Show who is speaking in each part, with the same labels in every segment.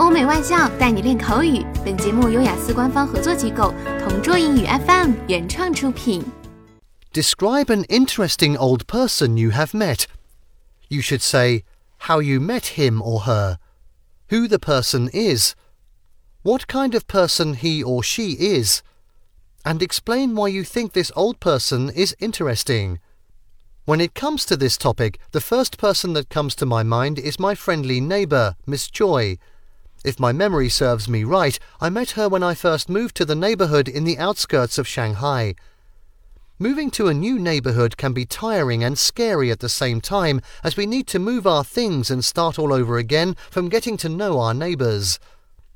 Speaker 1: 欧美外教带你练口语。本节目由雅思官方合作机构同桌英语 FM 原创出品。
Speaker 2: Describe an interesting old person you have met. You should say how you met him or her, who the person is, what kind of person he or she is, and explain why you think this old person is interesting. When it comes to this topic, the first person that comes to my mind is my friendly neighbour, Miss Joy. If my memory serves me right, I met her when I first moved to the neighborhood in the outskirts of Shanghai. Moving to a new neighborhood can be tiring and scary at the same time as we need to move our things and start all over again from getting to know our neighbors.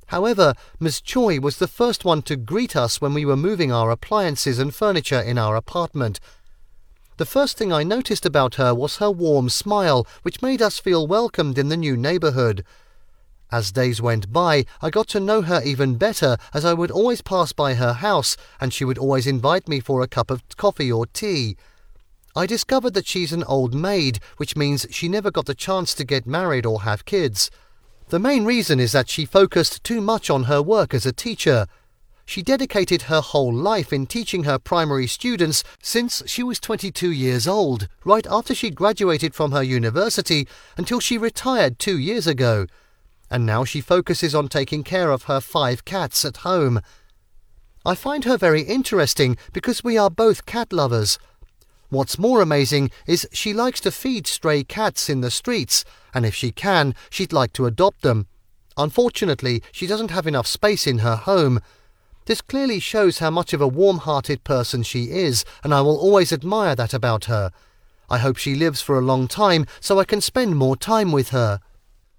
Speaker 2: However, Miss Choi was the first one to greet us when we were moving our appliances and furniture in our apartment. The first thing I noticed about her was her warm smile, which made us feel welcomed in the new neighborhood. As days went by, I got to know her even better as I would always pass by her house and she would always invite me for a cup of coffee or tea. I discovered that she's an old maid, which means she never got the chance to get married or have kids. The main reason is that she focused too much on her work as a teacher. She dedicated her whole life in teaching her primary students since she was 22 years old, right after she graduated from her university until she retired two years ago and now she focuses on taking care of her five cats at home. I find her very interesting because we are both cat lovers. What's more amazing is she likes to feed stray cats in the streets, and if she can, she'd like to adopt them. Unfortunately, she doesn't have enough space in her home. This clearly shows how much of a warm hearted person she is, and I will always admire that about her. I hope she lives for a long time so I can spend more time with her.